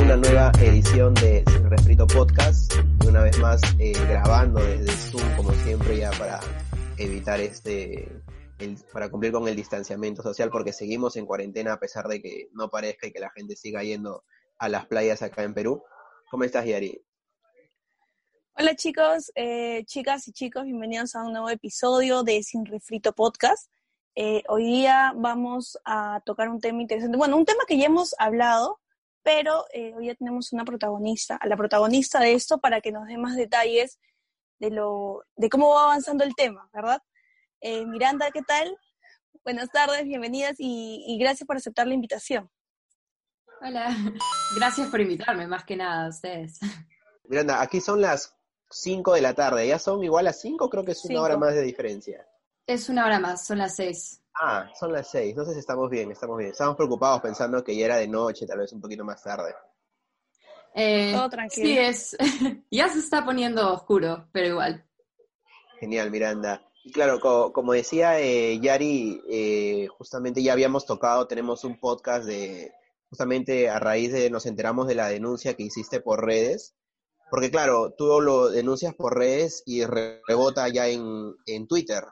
una nueva edición de Sin Refrito Podcast. Una vez más eh, grabando desde Zoom, como siempre, ya para evitar este, para cumplir con el distanciamiento social, porque seguimos en cuarentena a pesar de que no parezca y que la gente siga yendo a las playas acá en Perú. ¿Cómo estás, Yari? Hola chicos, eh, chicas y chicos, bienvenidos a un nuevo episodio de Sin Refrito Podcast. Eh, hoy día vamos a tocar un tema interesante, bueno, un tema que ya hemos hablado, pero eh, hoy ya tenemos una protagonista, a la protagonista de esto para que nos dé más detalles de, lo, de cómo va avanzando el tema, ¿verdad? Eh, Miranda, ¿qué tal? Buenas tardes, bienvenidas y, gracias por aceptar la invitación. Hola, gracias por invitarme, más que nada a ustedes. Miranda, aquí son las 5 de la tarde, ¿ya son igual a 5? Creo que es una hora más de diferencia. Es una hora más, son las 6. Ah, son las seis. Entonces estamos bien, estamos bien. Estamos preocupados pensando que ya era de noche, tal vez un poquito más tarde. Eh, Todo tranquilo. Sí, es. ya se está poniendo oscuro, pero igual. Genial, Miranda. Y claro, como decía eh, Yari, eh, justamente ya habíamos tocado, tenemos un podcast de, justamente a raíz de, nos enteramos de la denuncia que hiciste por redes, porque claro, tú lo denuncias por redes y rebota ya en, en Twitter.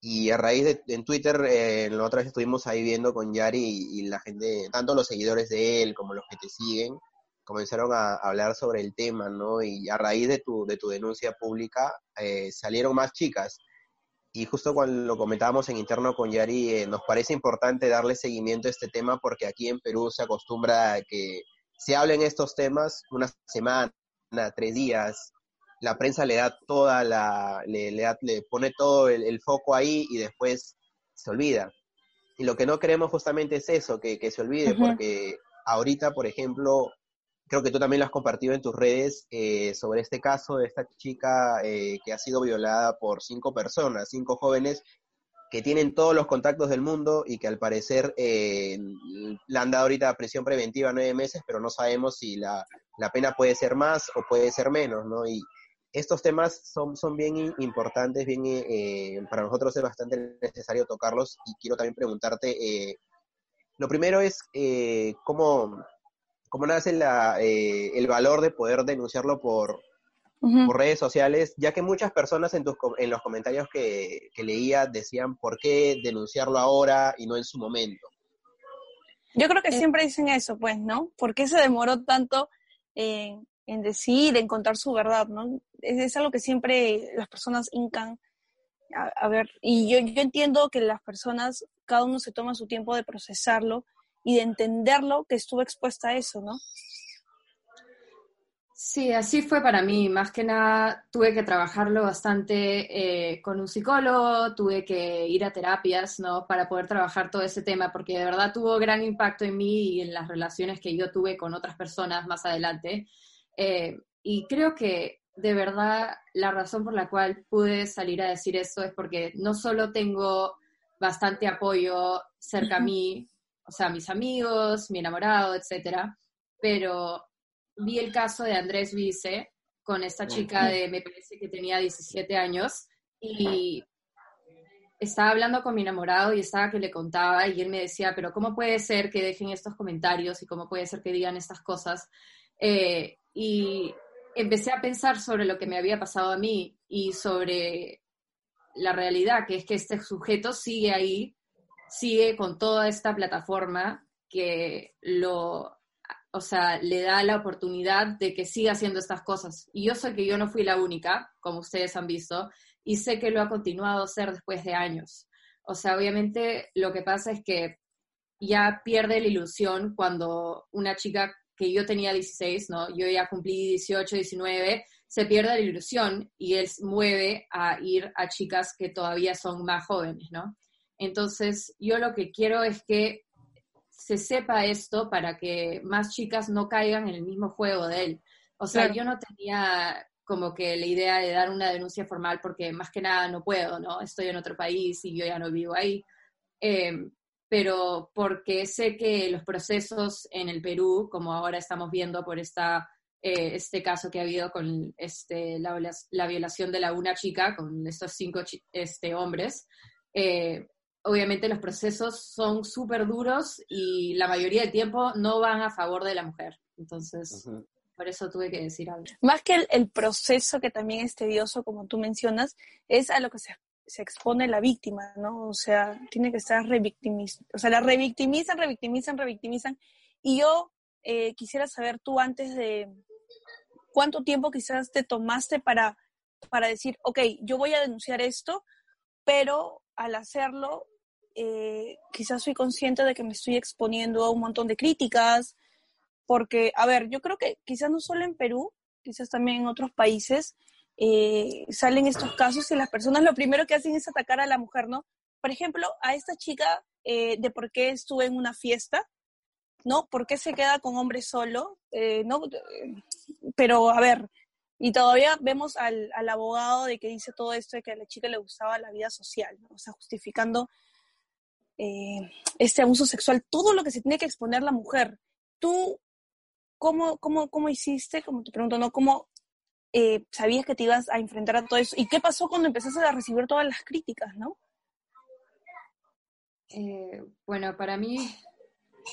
Y a raíz de en Twitter, eh, la otra vez estuvimos ahí viendo con Yari y, la gente, tanto los seguidores de él como los que te siguen, comenzaron a, hablar sobre el tema, ¿no? Y a raíz de tu, de tu denuncia pública eh, salieron más chicas. Y justo cuando lo comentábamos en interno con Yari, eh, nos parece importante darle seguimiento a este tema porque aquí en Perú se acostumbra a que se hablen estos temas una semana, tres días, la prensa le da toda la, le, le, pone todo el, foco ahí y después se olvida. Y lo que no queremos justamente es eso, que, se olvide, porque ahorita, por ejemplo, creo que tú también lo has compartido en tus redes eh, sobre este caso de esta chica eh, que ha sido violada por cinco personas, cinco jóvenes que tienen todos los contactos del mundo y que al parecer eh, le han dado ahorita prisión preventiva nueve meses, pero no sabemos si la, la, pena puede ser más o puede ser menos, ¿no? Y, estos temas son, son bien importantes, bien eh, para nosotros es bastante necesario tocarlos y quiero también preguntarte, eh, lo primero es eh, cómo, cómo nace la, el valor de poder denunciarlo por, por, redes sociales, ya que muchas personas en, tus, en los comentarios que, que leía decían por qué denunciarlo ahora y no en su momento. Yo creo que siempre dicen eso, pues, ¿no? ¿Por qué se demoró tanto en, en decir, en contar su verdad, ¿no? Es, algo que siempre las personas incan a, ver, y yo, yo entiendo que las personas, cada uno se toma su tiempo de procesarlo y de entenderlo que estuvo expuesta a eso, ¿no? Sí, así fue para mí. Más que nada tuve que trabajarlo bastante eh, con un psicólogo, tuve que ir a terapias, ¿no? Para poder trabajar todo ese tema, porque de verdad tuvo gran impacto en mí y en las relaciones que yo tuve con otras personas más adelante. Eh, y creo que de verdad la razón por la cual pude salir a decir eso es porque no solo tengo bastante apoyo cerca a mí, o sea, mis amigos, mi enamorado, etcétera, pero vi el caso de Andrés Vice con esta chica de, me parece que tenía 17 años, y estaba hablando con mi enamorado y estaba que le contaba y él me decía, pero ¿cómo puede ser que dejen estos comentarios y cómo puede ser que digan estas cosas? Eh, y empecé a pensar sobre lo que me había pasado a mí y sobre la realidad, que es que este sujeto sigue ahí, sigue con toda esta plataforma que lo, o sea, le da la oportunidad de que siga haciendo estas cosas. Y yo sé que yo no fui la única, como ustedes han visto, y sé que lo ha continuado a hacer después de años. O sea, obviamente lo que pasa es que ya pierde la ilusión cuando una chica que yo tenía 16, ¿no? Yo ya cumplí 18, 19, se pierde la ilusión y él mueve a ir a chicas que todavía son más jóvenes, ¿no? Entonces, yo lo que quiero es que se sepa esto para que más chicas no caigan en el mismo juego de él. O sea, yo no tenía como que la idea de dar una denuncia formal porque más que nada no puedo, ¿no? Estoy en otro país y yo ya no vivo ahí. Eh, pero porque sé que los procesos en el Perú, como ahora estamos viendo por esta, eh, este caso que ha habido con este, la, la, violación de la una chica, con estos cinco este, hombres, eh, obviamente los procesos son súper duros y la mayoría del tiempo no van a favor de la mujer. Entonces, por eso tuve que decir algo. Más que el, proceso que también es tedioso, como tú mencionas, es a lo que se, se expone la víctima, ¿no? O sea, tiene que estar revictimizada. O sea, la revictimizan, revictimizan, revictimizan. Y yo eh, quisiera saber tú antes de cuánto tiempo quizás te tomaste para, para decir, ok, yo voy a denunciar esto, pero al hacerlo, eh, quizás soy consciente de que me estoy exponiendo a un montón de críticas, porque, a ver, yo creo que quizás no solo en Perú, quizás también en otros países, eh, salen estos casos y las personas lo primero que hacen es atacar a la mujer, ¿no? Por ejemplo, a esta chica eh, de por qué estuve en una fiesta, ¿no? ¿Por qué se queda con hombre solo? ¿no? Pero, a ver, y todavía vemos al, al, abogado de que dice todo esto de que a la chica le gustaba la vida social, ¿no? o sea, justificando eh, este abuso sexual, todo lo que se tiene que exponer la mujer. ¿Tú cómo, cómo, cómo hiciste, como te pregunto, ¿no? ¿Cómo eh, sabías que te ibas a enfrentar a todo eso? ¿Y qué pasó cuando empezaste a recibir todas las críticas, no? Eh, bueno, para mí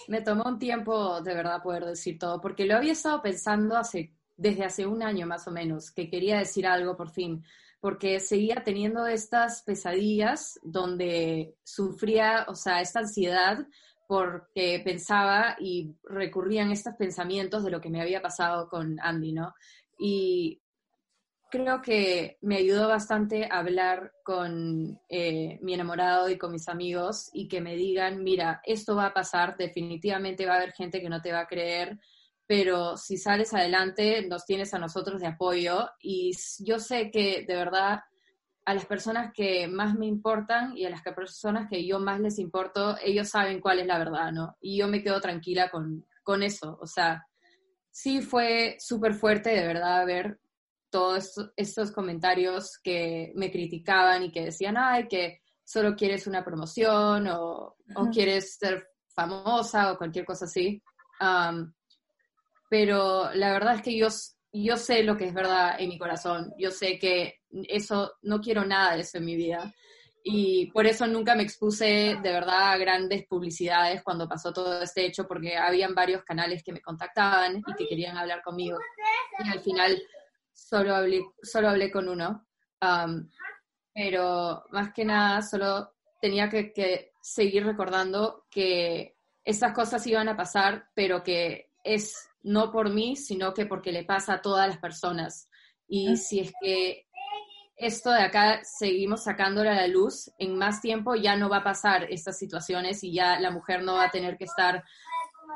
me tomó un tiempo de verdad poder decir todo, porque lo había estado pensando hace desde hace un año más o menos, que quería decir algo por fin, porque seguía teniendo estas pesadillas donde sufría, o sea, esta ansiedad porque pensaba y recurrían estos pensamientos de lo que me había pasado con Andy, ¿no? Y creo que me ayudó bastante hablar con eh, mi enamorado y con mis amigos y que me digan, mira, esto va a pasar, definitivamente va a haber gente que no te va a creer, pero si sales adelante, nos tienes a nosotros de apoyo y yo sé que de verdad a las personas que más me importan y a las personas que yo más les importo, ellos saben cuál es la verdad, ¿no? Y yo me quedo tranquila con, con eso, o sea, sí fue súper fuerte de verdad ver todos estos, comentarios que me criticaban y que decían, ay, que solo quieres una promoción o, o quieres ser famosa o cualquier cosa así pero la verdad es que yo, yo sé lo que es verdad en mi corazón, yo sé que eso, no quiero nada de eso en mi vida. Y por eso nunca me expuse de verdad a grandes publicidades cuando pasó todo este hecho, porque habían varios canales que me contactaban y que querían hablar conmigo. Y al final solo hablé, solo hablé con uno. Um, pero más que nada, solo tenía que, que seguir recordando que esas cosas iban a pasar, pero que es no por mí, sino que porque le pasa a todas las personas. Y si es que esto de acá seguimos sacándolo a la luz, en más tiempo ya no va a pasar estas situaciones y ya la mujer no va a tener que estar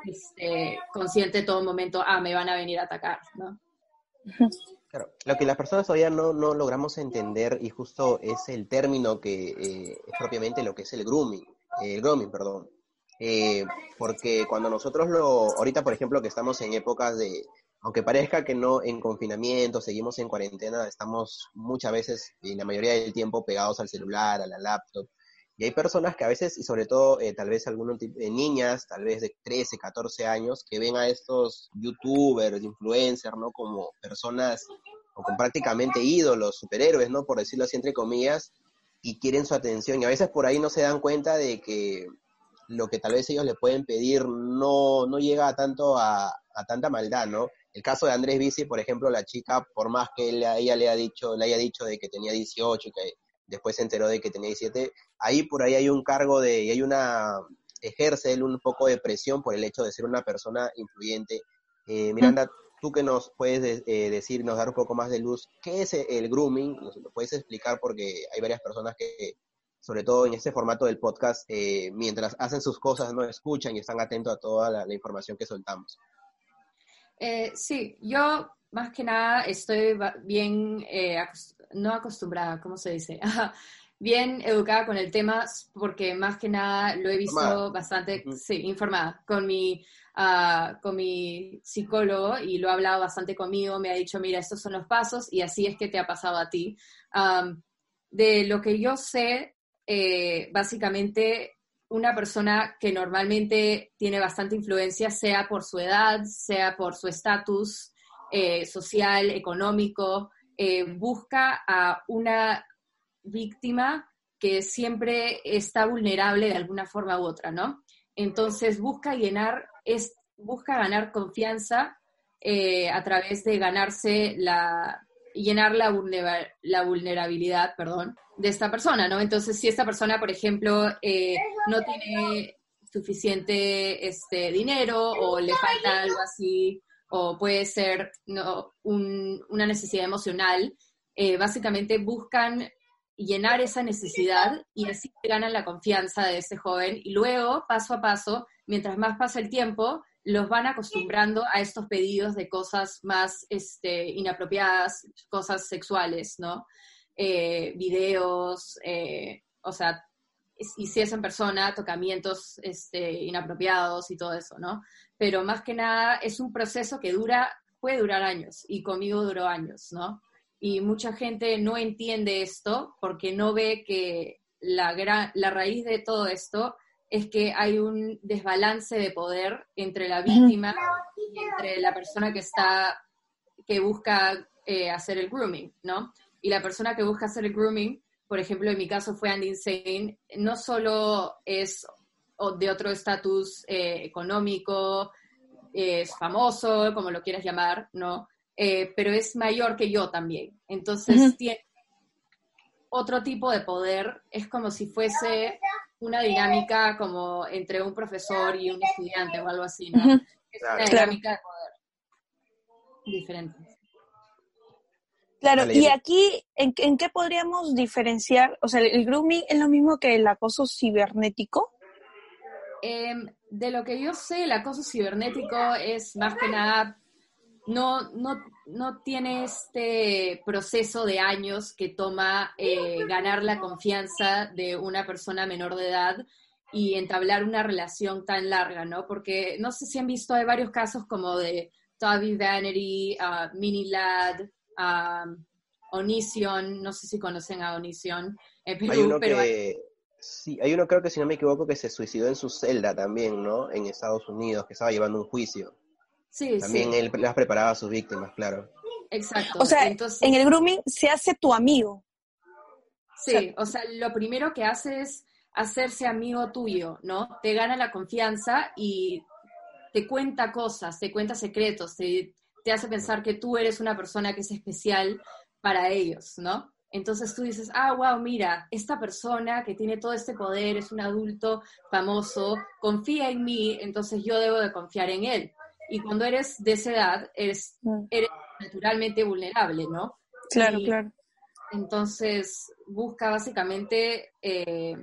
este, consciente todo momento, ah, me van a venir a atacar, ¿no? Claro, lo que las personas todavía no, no logramos entender y justo es el término que eh, es propiamente lo que es el grooming, el grooming, perdón. Eh, porque cuando nosotros lo, ahorita por ejemplo que estamos en épocas de, aunque parezca que no en confinamiento, seguimos en cuarentena, estamos muchas veces y la mayoría del tiempo pegados al celular, a la laptop. Y hay personas que a veces, y sobre todo eh, tal vez algunos de niñas, tal vez de 13, 14 años, que ven a estos youtubers, influencers, ¿no? Como personas, o con prácticamente ídolos, superhéroes, ¿no? Por decirlo así entre comillas, y quieren su atención. Y a veces por ahí no se dan cuenta de que lo que tal vez ellos le pueden pedir no, no llega tanto a, tanta maldad, ¿no? El caso de Andrés Bici, por ejemplo, la chica, por más que ella le, ha dicho, le haya dicho de que tenía 18 y que después se enteró de que tenía 17, ahí por ahí hay un cargo de, y hay una, ejerce él un poco de presión por el hecho de ser una persona influyente. Eh, Miranda, tú que nos puedes eh, decir, nos dar un poco más de luz, ¿qué es el grooming? ¿Nos lo puedes explicar? Porque hay varias personas que sobre todo en este formato del podcast, eh, mientras hacen sus cosas, no escuchan y están atentos a toda la, información que soltamos. Sí, yo más que nada estoy bien, no acostumbrada, ¿cómo se dice? bien educada con el tema porque más que nada lo he visto bastante, sí, informada con mi, uh, con mi psicólogo y lo ha hablado bastante conmigo, me ha dicho, mira, estos son los pasos y así es que te ha pasado a ti. Um, de lo que yo sé, eh, básicamente una persona que normalmente tiene bastante influencia, sea por su edad, sea por su estatus eh, social, económico, eh, busca a una víctima que siempre está vulnerable de alguna forma u otra, ¿no? Entonces busca llenar, es, busca ganar confianza eh, a través de ganarse la, llenar la, la vulnerabilidad, perdón, de esta persona, ¿no? Entonces, si esta persona, por ejemplo, eh, no tiene suficiente este, dinero o le falta algo así, o puede ser ¿no? una necesidad emocional, eh, básicamente buscan llenar esa necesidad y así ganan la confianza de ese joven y luego, paso a paso, mientras más pasa el tiempo, los van acostumbrando a estos pedidos de cosas más este, inapropiadas, cosas sexuales, ¿no? Eh, videos, eh, o sea, y si es en persona, tocamientos este, inapropiados y todo eso, ¿no? Pero más que nada es un proceso que dura, puede durar años, y conmigo duró años, ¿no? Y mucha gente no entiende esto porque no ve que la, gran, la raíz de todo esto es que hay un desbalance de poder entre la víctima y entre la persona que está, que busca eh, hacer el grooming, ¿no? Y la persona que busca hacer el grooming por ejemplo, en mi caso fue Andy Insane, no solo es de otro estatus eh, económico, es famoso, como lo quieras llamar, ¿no? Eh, pero es mayor que yo también. Entonces tiene otro tipo de poder, es como si fuese una dinámica como entre un profesor y un estudiante o algo así, ¿no? Es una dinámica de poder diferente. Claro, y aquí, ¿en, qué podríamos diferenciar? O sea, ¿el grooming es lo mismo que el acoso cibernético? Em, de lo que yo sé, el acoso cibernético es más que nada, no, no, no tiene este proceso de años que toma eh, ganar la confianza de una persona menor de edad y entablar una relación tan larga, ¿no? Porque no sé si han visto, hay varios casos como de Toby Vanity, uh, Mini Lad, a Onision, no sé si conocen a Onision, hay uno que, sí, hay uno creo que si no me equivoco que se suicidó en su celda también, ¿no? En Estados Unidos, que estaba llevando un juicio. Sí, También él las preparaba a sus víctimas, claro. Exacto. O sea, en el grooming se hace tu amigo. Sí, o sea, lo primero que hace es hacerse amigo tuyo, ¿no? Te gana la confianza y te cuenta cosas, te cuenta secretos, te, te hace pensar que tú eres una persona que es especial para ellos, ¿no? Entonces tú dices, ah, wow, mira, esta persona que tiene todo este poder es un adulto famoso, confía en mí, entonces yo debo de confiar en él. Y cuando eres de esa edad, eres, mm. eres naturalmente vulnerable, ¿no? Claro, claro. Entonces busca básicamente eh,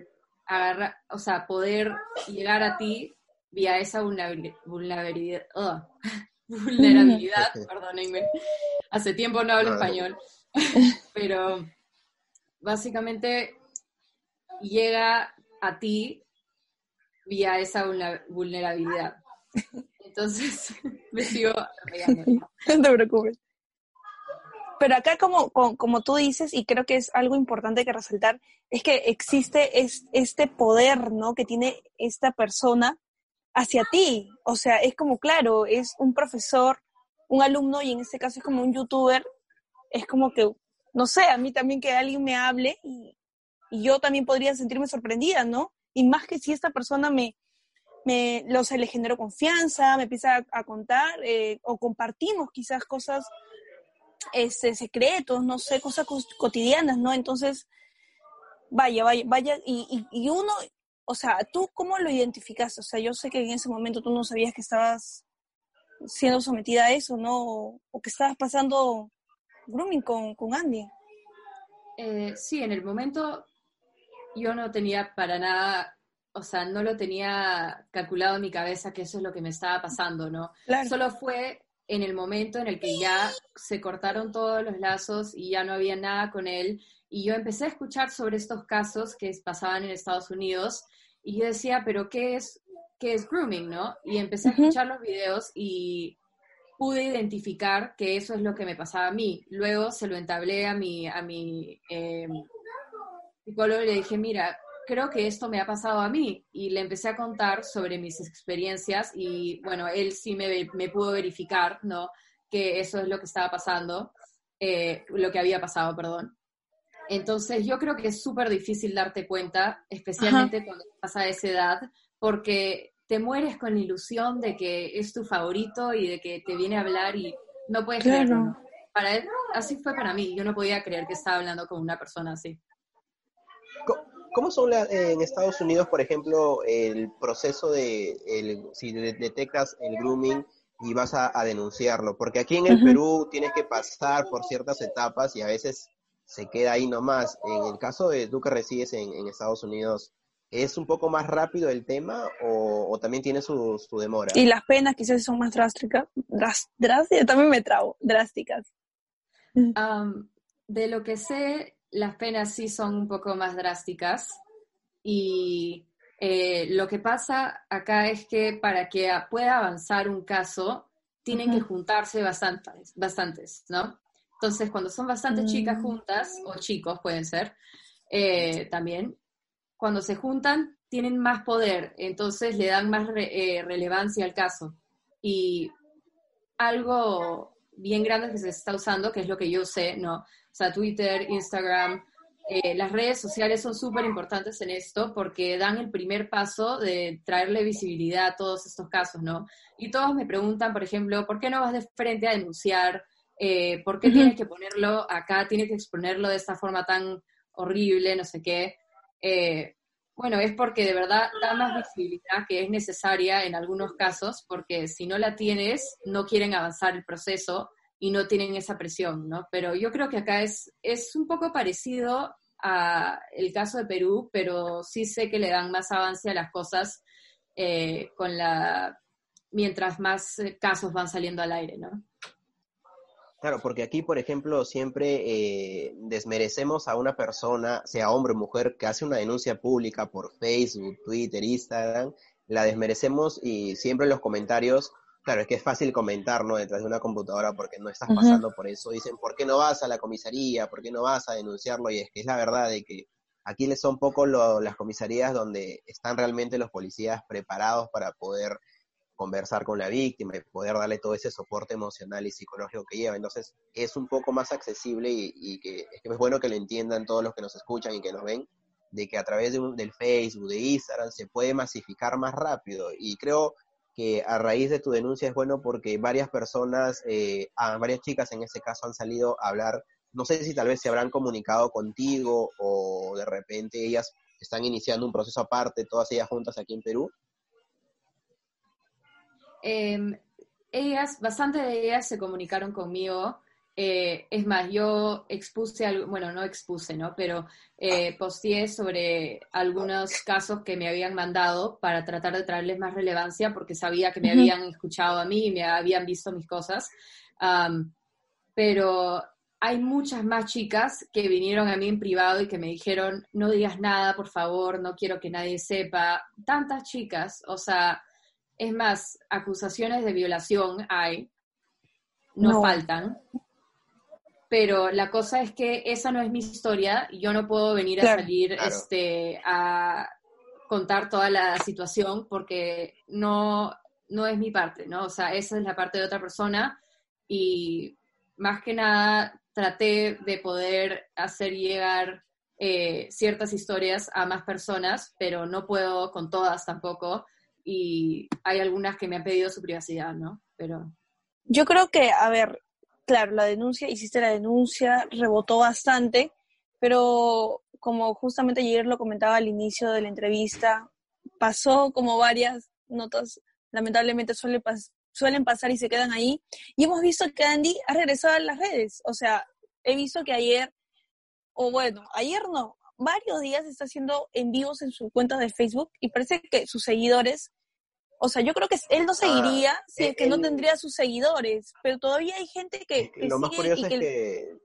agarrar, o sea, poder llegar a ti vía esa vulnerabilidad, vulnerabilidad, perdónenme, hace tiempo no hablo español, pero básicamente llega a ti vía esa vulnerabilidad. Entonces, me sigo No te preocupes. Pero acá, como, como, tú dices, y creo que es algo importante que resaltar, es que existe este poder, ¿no? Que tiene esta persona hacia ti. O sea, es como, claro, es un profesor, un alumno y en este caso es como un youtuber. Es como que, no sé, a mí también que alguien me hable y, yo también podría sentirme sorprendida, ¿no? Y más que si esta persona me, me lo se le confianza, me empieza a, contar eh, o compartimos quizás cosas este, secretos, no sé, cosas cotidianas, ¿no? Entonces, vaya, vaya, vaya, y, y, uno, o sea, ¿tú cómo lo identificaste? O sea, yo sé que en ese momento tú no sabías que estabas siendo sometida a eso, ¿no? O, que estabas pasando grooming con, con Andy. Eh, sí, en el momento yo no tenía para nada, o sea, no lo tenía calculado en mi cabeza que eso es lo que me estaba pasando, ¿no? Solo fue en el momento en el que ya se cortaron todos los lazos y ya no había nada con él. Y yo empecé a escuchar sobre estos casos que pasaban en Estados Unidos y yo decía, pero ¿qué es, qué es grooming, no? Y empecé a escuchar los videos y pude identificar que eso es lo que me pasaba a mí. Luego se lo entablé a mi, a mi eh, psicólogo y le dije, mira, creo que esto me ha pasado a mí. Y le empecé a contar sobre mis experiencias y bueno, él sí me, me pudo verificar, ¿no? Que eso es lo que estaba pasando, eh, lo que había pasado, perdón. Entonces yo creo que es súper difícil darte cuenta, especialmente cuando pasa a esa edad, porque te mueres con la ilusión de que es tu favorito y de que te viene a hablar y no puedes creerlo. Para él, así fue para mí. Yo no podía creer que estaba hablando con una persona así. ¿Cómo son en Estados Unidos, por ejemplo, el proceso de, si detectas el grooming y vas a, denunciarlo? Porque aquí en el Perú tienes que pasar por ciertas etapas y a veces se queda ahí nomás. En el caso de tú que resides en, Estados Unidos, ¿es un poco más rápido el tema o, también tiene su, demora? Y las penas quizás son más drásticas. drásticas, también me trago, drásticas. de lo que sé, las penas sí son un poco más drásticas y eh, lo que pasa acá es que para que pueda avanzar un caso, tienen que juntarse bastantes, bastantes, ¿no? Entonces, cuando son bastantes chicas mm. juntas, o chicos pueden ser, eh, también, cuando se juntan, tienen más poder, entonces le dan más eh, relevancia al caso. Y algo bien grande que se está usando, que es lo que yo sé, ¿no? O sea, Twitter, Instagram, eh, las redes sociales son súper importantes en esto porque dan el primer paso de traerle visibilidad a todos estos casos, ¿no? Y todos me preguntan, por ejemplo, ¿por qué no vas de frente a denunciar? Eh, ¿Por qué tienes que ponerlo acá? ¿Tienes que exponerlo de esta forma tan horrible? No sé qué. Eh, bueno, es porque de verdad da más visibilidad que es necesaria en algunos casos, porque si no la tienes, no quieren avanzar el proceso y no tienen esa presión, ¿no? Pero yo creo que acá es, es un poco parecido a el caso de Perú, pero sí sé que le dan más avance a las cosas eh, con la mientras más casos van saliendo al aire, ¿no? Claro, porque aquí, por ejemplo, siempre eh, desmerecemos a una persona, sea hombre o mujer, que hace una denuncia pública por Facebook, Twitter, Instagram, la desmerecemos y siempre en los comentarios, claro, es que es fácil comentar, ¿no? Detrás de una computadora porque no estás pasando por eso. Dicen, ¿por qué no vas a la comisaría? ¿Por qué no vas a denunciarlo? Y es que es la verdad de que aquí son poco las comisarías donde están realmente los policías preparados para poder conversar con la víctima y poder darle todo ese soporte emocional y psicológico que lleva. Entonces es un poco más accesible y, que, es que es bueno que lo entiendan todos los que nos escuchan y que nos ven, de que a través de del Facebook, de Instagram, se puede masificar más rápido. Y creo que a raíz de tu denuncia es bueno porque varias personas, eh, varias chicas en ese caso han salido a hablar, no sé si tal vez se habrán comunicado contigo o de repente ellas están iniciando un proceso aparte, todas ellas juntas aquí en Perú, Em, ellas, bastante de ellas se comunicaron conmigo. Eh, es más, yo expuse, algo, bueno, no expuse, ¿no? Pero eh, posteé sobre algunos casos que me habían mandado para tratar de traerles más relevancia porque sabía que me habían escuchado a mí y me habían visto mis cosas. pero hay muchas más chicas que vinieron a mí en privado y que me dijeron, no digas nada, por favor, no quiero que nadie sepa. Tantas chicas, o sea, es más, acusaciones de violación hay, no, faltan, pero la cosa es que esa no es mi historia y yo no puedo venir a salir este, a contar toda la situación porque no, no es mi parte, ¿no? O sea, esa es la parte de otra persona y más que nada traté de poder hacer llegar eh, ciertas historias a más personas, pero no puedo con todas tampoco y hay algunas que me han pedido su privacidad, ¿no? Pero... Yo creo que, a ver, claro, la denuncia, hiciste la denuncia, rebotó bastante, pero como justamente ayer lo comentaba al inicio de la entrevista, pasó como varias notas, lamentablemente suele suelen pasar y se quedan ahí. Y hemos visto que Andy ha regresado a las redes. O sea, he visto que ayer, o bueno, ayer no, varios días está haciendo en vivos en su cuenta de Facebook y parece que sus seguidores o sea, yo creo que él no ah, seguiría si es que no tendría sus seguidores, pero todavía hay gente que, lo más curioso es que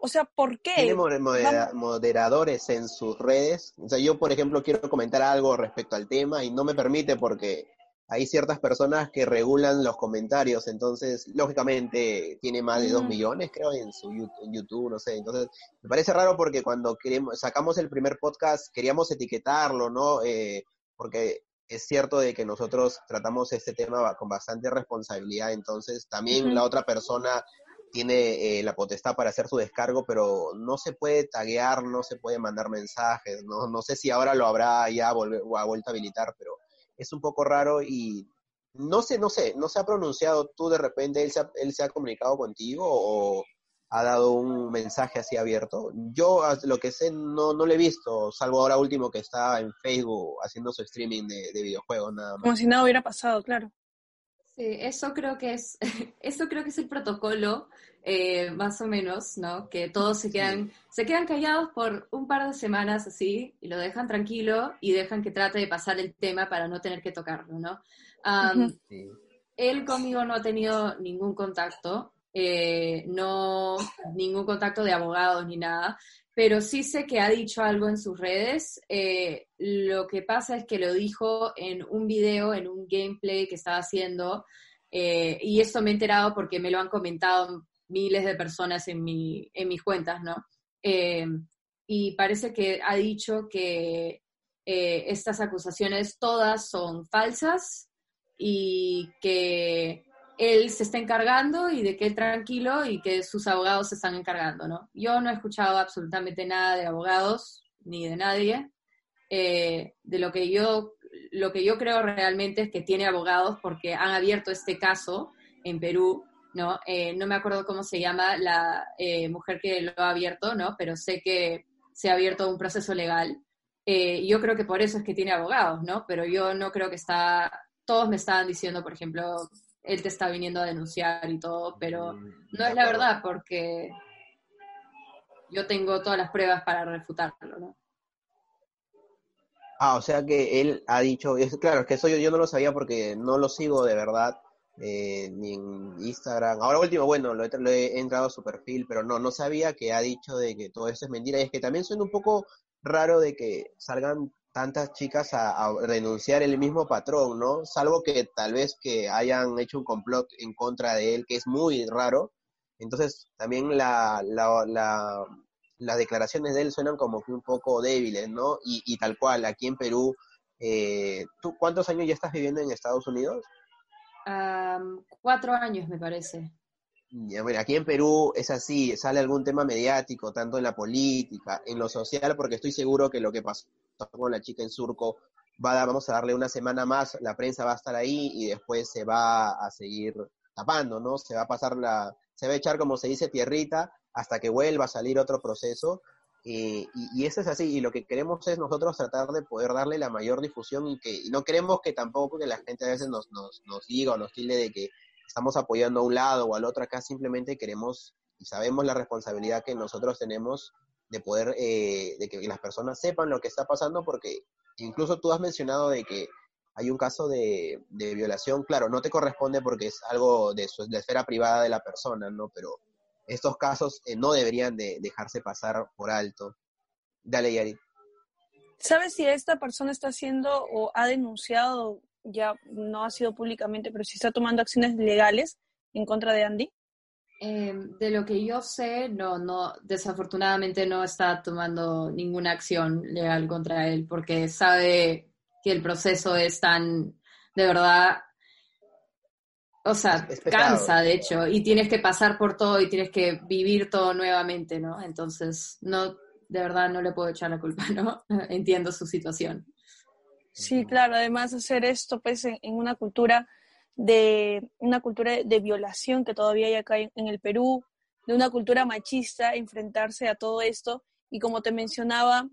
o sea, ¿por qué? Tiene moderadores en sus redes. O sea, yo, por ejemplo, quiero comentar algo respecto al tema y no me permite porque hay ciertas personas que regulan los comentarios. Entonces, lógicamente, tiene más de dos mm. millones, creo, en su YouTube, no sé. Entonces, me parece raro porque cuando queremos, sacamos el primer podcast, queríamos etiquetarlo, ¿no? Eh, porque es cierto de que nosotros tratamos este tema con bastante responsabilidad, entonces también la otra persona tiene eh, la potestad para hacer su descargo, pero no se puede taguear, no se puede mandar mensajes, no, no sé si ahora lo habrá ya ha vuelto a habilitar, pero es un poco raro y no sé, no sé, no se ha pronunciado tú de repente, él se ha, él se ha comunicado contigo o ha dado un mensaje así abierto. Yo lo que sé no, no lo he visto, salvo ahora último que está en Facebook haciendo su streaming de, de videojuegos nada más. Como si nada hubiera pasado, claro. Sí, eso creo que es, eso creo que es el protocolo, eh, más o menos, ¿no? Que todos se quedan, se quedan callados por un par de semanas así, y lo dejan tranquilo y dejan que trate de pasar el tema para no tener que tocarlo, ¿no? Él conmigo no ha tenido ningún contacto, eh, no ningún contacto de abogados ni nada, pero sí sé que ha dicho algo en sus redes. Eh, lo que pasa es que lo dijo en un video, en un gameplay que estaba haciendo, eh, y eso me he enterado porque me lo han comentado miles de personas en, mi, en mis cuentas, ¿no? y parece que ha dicho que estas acusaciones todas son falsas y que él se está encargando y de que tranquilo y que sus abogados se están encargando, ¿no? Yo no he escuchado absolutamente nada de abogados ni de nadie. Eh, de lo que yo lo que yo creo realmente es que tiene abogados porque han abierto este caso en Perú, ¿no? Eh, no me acuerdo cómo se llama la eh, mujer que lo ha abierto, ¿no? Pero sé que se ha abierto un proceso legal. yo creo que por eso es que tiene abogados, ¿no? Pero yo no creo que está, todos me estaban diciendo, por ejemplo, él te está viniendo a denunciar y todo, pero mm, no es la verdad porque yo tengo todas las pruebas para refutarlo, ¿no? Ah, o sea que él ha dicho, es, claro, es que eso yo, no lo sabía porque no lo sigo de verdad, eh, ni en Instagram. Ahora último, bueno, lo he, he, entrado a su perfil, pero no, no sabía que ha dicho de que todo eso es mentira. Y es que también suena un poco raro de que salgan tantas chicas a, denunciar el mismo patrón, ¿no? Salvo que tal vez que hayan hecho un complot en contra de él, que es muy raro. Entonces, también la, la, las declaraciones de él suenan como que un poco débiles, ¿no? Y, tal cual, aquí en Perú, eh, ¿tú cuántos años ya estás viviendo en Estados Unidos? cuatro años, me parece. Bueno, aquí en Perú es así, sale algún tema mediático, tanto en la política, en lo social, porque estoy seguro que lo que pasó con la chica en Surco va a, vamos a darle una semana más, la prensa va a estar ahí y después se va a seguir tapando, ¿no? Se va a pasar la, se va a echar, como se dice, tierrita hasta que vuelva a salir otro proceso. y, y, eso es así, y lo que queremos es nosotros tratar de poder darle la mayor difusión y que y no queremos que tampoco que la gente a veces nos, nos, nos diga o nos tilde de que estamos apoyando a un lado o al otro, acá simplemente queremos y sabemos la responsabilidad que nosotros tenemos de poder, eh, de que las personas sepan lo que está pasando, porque incluso tú has mencionado de que hay un caso de, violación, claro, no te corresponde porque es algo de, su, de esfera privada de la persona, ¿no? Pero estos casos eh, no deberían de dejarse pasar por alto. Dale, Yari. ¿Sabes si esta persona está haciendo o ha denunciado ya no ha sido públicamente, pero sí está tomando acciones legales en contra de Andy? Eh, de lo que yo sé, no, no, desafortunadamente no está tomando ninguna acción legal contra él porque sabe que el proceso es tan, de verdad, o sea, cansa de hecho, y tienes que pasar por todo y tienes que vivir todo nuevamente, ¿no? Entonces, no, de verdad no le puedo echar la culpa, ¿no? Entiendo su situación. Sí, claro, además hacer esto pues en, una cultura de una cultura de violación que todavía hay acá en, el Perú, de una cultura machista, enfrentarse a todo esto y como te mencionaba,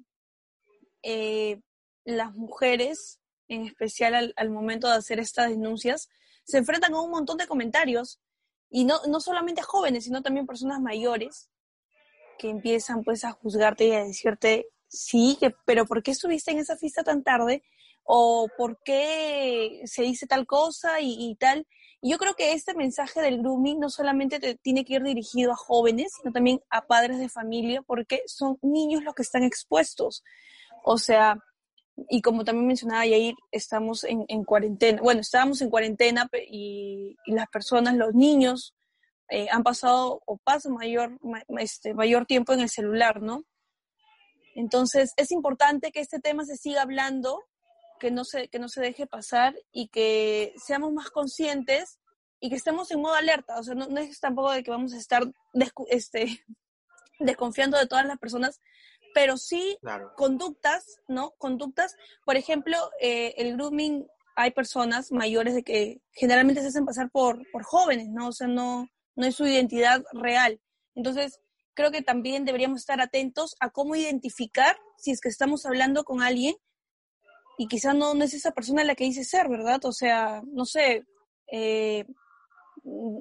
eh, las mujeres, en especial al, momento de hacer estas denuncias, se enfrentan a un montón de comentarios y no, no solamente jóvenes, sino también personas mayores que empiezan pues a juzgarte y a decirte, sí, que, pero ¿por qué estuviste en esa fiesta tan tarde? O por qué se dice tal cosa y, tal. Yo creo que este mensaje del grooming no solamente te, tiene que ir dirigido a jóvenes, sino también a padres de familia, porque son niños los que están expuestos. O sea, y como también mencionaba Yair, estamos en, cuarentena, bueno, estábamos en cuarentena y, las personas, los niños, eh, han pasado o pasan mayor, este, mayor tiempo en el celular, ¿no? Entonces, es importante que este tema se siga hablando que no se, que no se deje pasar y que seamos más conscientes y que estemos en modo alerta. O sea, no, es tampoco de que vamos a estar este, desconfiando de todas las personas, pero sí conductas, ¿no? Conductas, por ejemplo, eh, el grooming hay personas mayores de que generalmente se hacen pasar por, por jóvenes, ¿no? O sea, no, no es su identidad real. Entonces, creo que también deberíamos estar atentos a cómo identificar si es que estamos hablando con alguien y quizá no, es esa persona la que dice ser, ¿verdad? O sea, no sé, eh,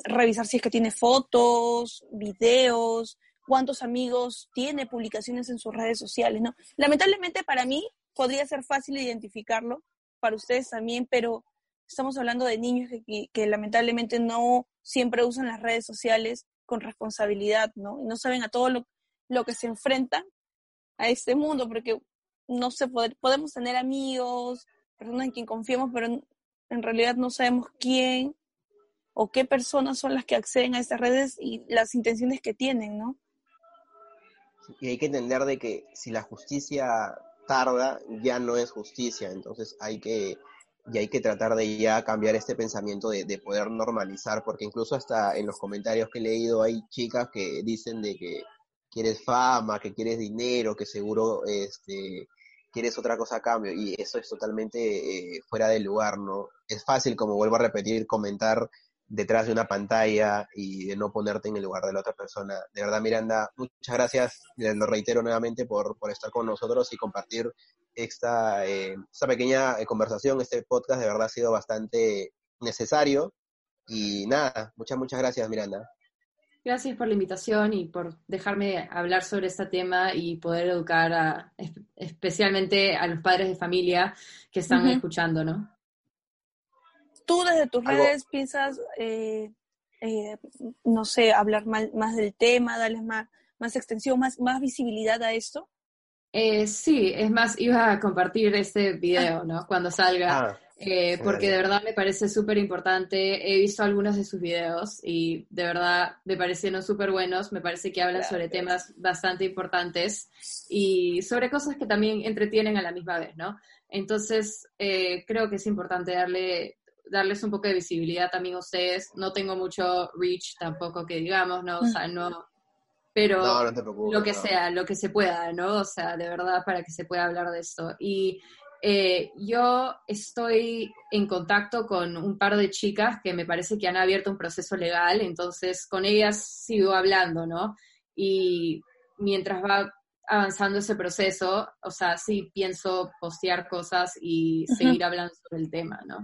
revisar si es que tiene fotos, videos, cuántos amigos tiene, publicaciones en sus redes sociales, ¿no? Lamentablemente para mí podría ser fácil identificarlo, para ustedes también, pero estamos hablando de niños que, que, lamentablemente no siempre usan las redes sociales con responsabilidad, ¿no? Y no saben a todo lo, lo que se enfrentan a este mundo, porque no sé, podemos tener amigos, personas en quien confiamos, pero en, en realidad no sabemos quién o qué personas son las que acceden a estas redes y las intenciones que tienen, ¿no? Y hay que entender de que si la justicia tarda, ya no es justicia, entonces hay que, y hay que tratar de ya cambiar este pensamiento de, de poder normalizar, porque incluso hasta en los comentarios que he leído hay chicas que dicen de que quieres fama, que quieres dinero, que seguro este, quieres otra cosa a cambio, y eso es totalmente eh, fuera de lugar, ¿no? Es fácil, como vuelvo a repetir, comentar detrás de una pantalla y de no ponerte en el lugar de la otra persona. De verdad, Miranda, muchas gracias, lo reitero nuevamente, por, por estar con nosotros y compartir esta, eh, esta pequeña eh, conversación, este podcast, de verdad ha sido bastante necesario. Y nada, muchas, muchas gracias, Miranda. Gracias por la invitación y por dejarme hablar sobre este tema y poder educar a, especialmente a los padres de familia que están uh -huh. escuchando, ¿no? tú desde tus ¿Algo? redes piensas, eh, eh, no sé, hablar mal, más del tema, darles más, más extensión, más, más visibilidad a esto? Eh, sí, es más, iba a compartir este video, ¿no? Cuando salga, ah, eh, porque de verdad me parece súper importante. He visto algunos de sus videos y de verdad me parecieron súper buenos. Me parece que hablan sobre temas bastante importantes y sobre cosas que también entretienen a la misma vez, ¿no? Entonces, eh, creo que es importante darle darles un poco de visibilidad también a ustedes. No tengo mucho reach tampoco que digamos, ¿no? O sea, no... Pero no, no lo que no. sea, lo que se pueda, ¿no? O sea, de verdad para que se pueda hablar de esto. Y eh, yo estoy en contacto con un par de chicas que me parece que han abierto un proceso legal, entonces con ellas sigo hablando, ¿no? Y mientras va avanzando ese proceso, o sea, sí pienso postear cosas y uh -huh. seguir hablando sobre el tema, ¿no?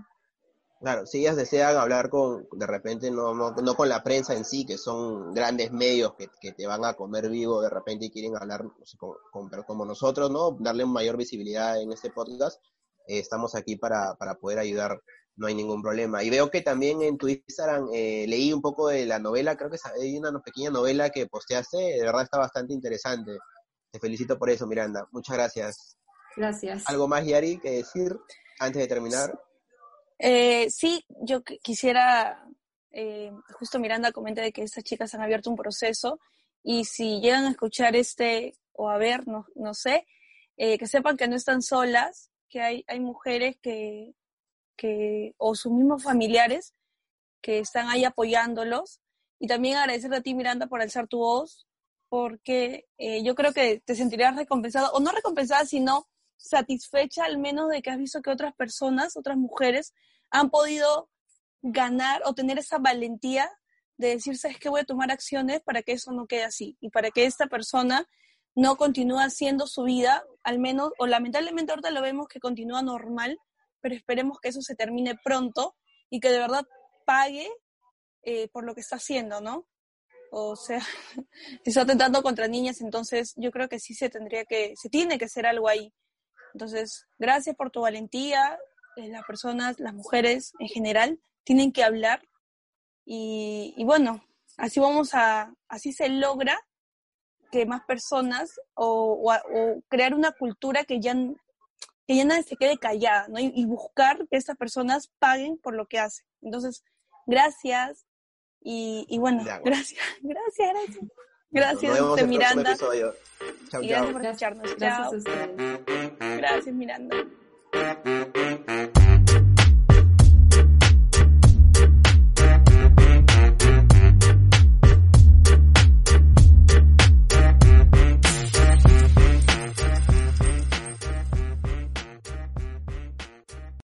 Claro, si ellas desean hablar con, de repente, no, no, no con la prensa en sí, que son grandes medios que, que te van a comer vivo de repente y quieren hablar no sé, con, con, como nosotros, ¿no? Darle mayor visibilidad en este podcast, eh, estamos aquí para, para poder ayudar, no hay ningún problema. Y veo que también en tu Instagram eh, leí un poco de la novela, creo que hay una pequeña novela que posteaste, de verdad está bastante interesante. Te felicito por eso, Miranda. Muchas gracias. Gracias. ¿Algo más, Yari, que decir antes de terminar? Eh, sí, yo quisiera, eh, justo Miranda comenta de que estas chicas han abierto un proceso y si llegan a escuchar este o a ver, no, no sé, eh, que sepan que no están solas, que hay, hay mujeres que, que, o sus mismos familiares que están ahí apoyándolos. Y también agradecerte a ti, Miranda, por alzar tu voz, porque eh, yo creo que te sentirías recompensada, o no recompensada, sino satisfecha al menos de que has visto que otras personas, otras mujeres, han podido ganar o tener esa valentía de decir, ¿sabes qué? Voy a tomar acciones para que eso no quede así y para que esta persona no continúe haciendo su vida, al menos, o lamentablemente ahorita lo vemos que continúa normal, pero esperemos que eso se termine pronto y que de verdad pague eh, por lo que está haciendo, ¿no? O sea, si está atentando contra niñas, entonces yo creo que sí se tendría que, se tiene que hacer algo ahí. Entonces, gracias por tu valentía. Eh, las personas, las mujeres en general, tienen que hablar. Y, y, bueno, así vamos a, así se logra que más personas o, o, o crear una cultura que ya, que ya nadie se quede callada, ¿no? Y, y buscar que estas personas paguen por lo que hacen. Entonces, gracias. Y, y bueno, gracias, gracias, gracias. Gracias, Nos vemos Miranda. Chau, y gracias por escucharnos. Gracias Chao. a ustedes gracias, Miranda.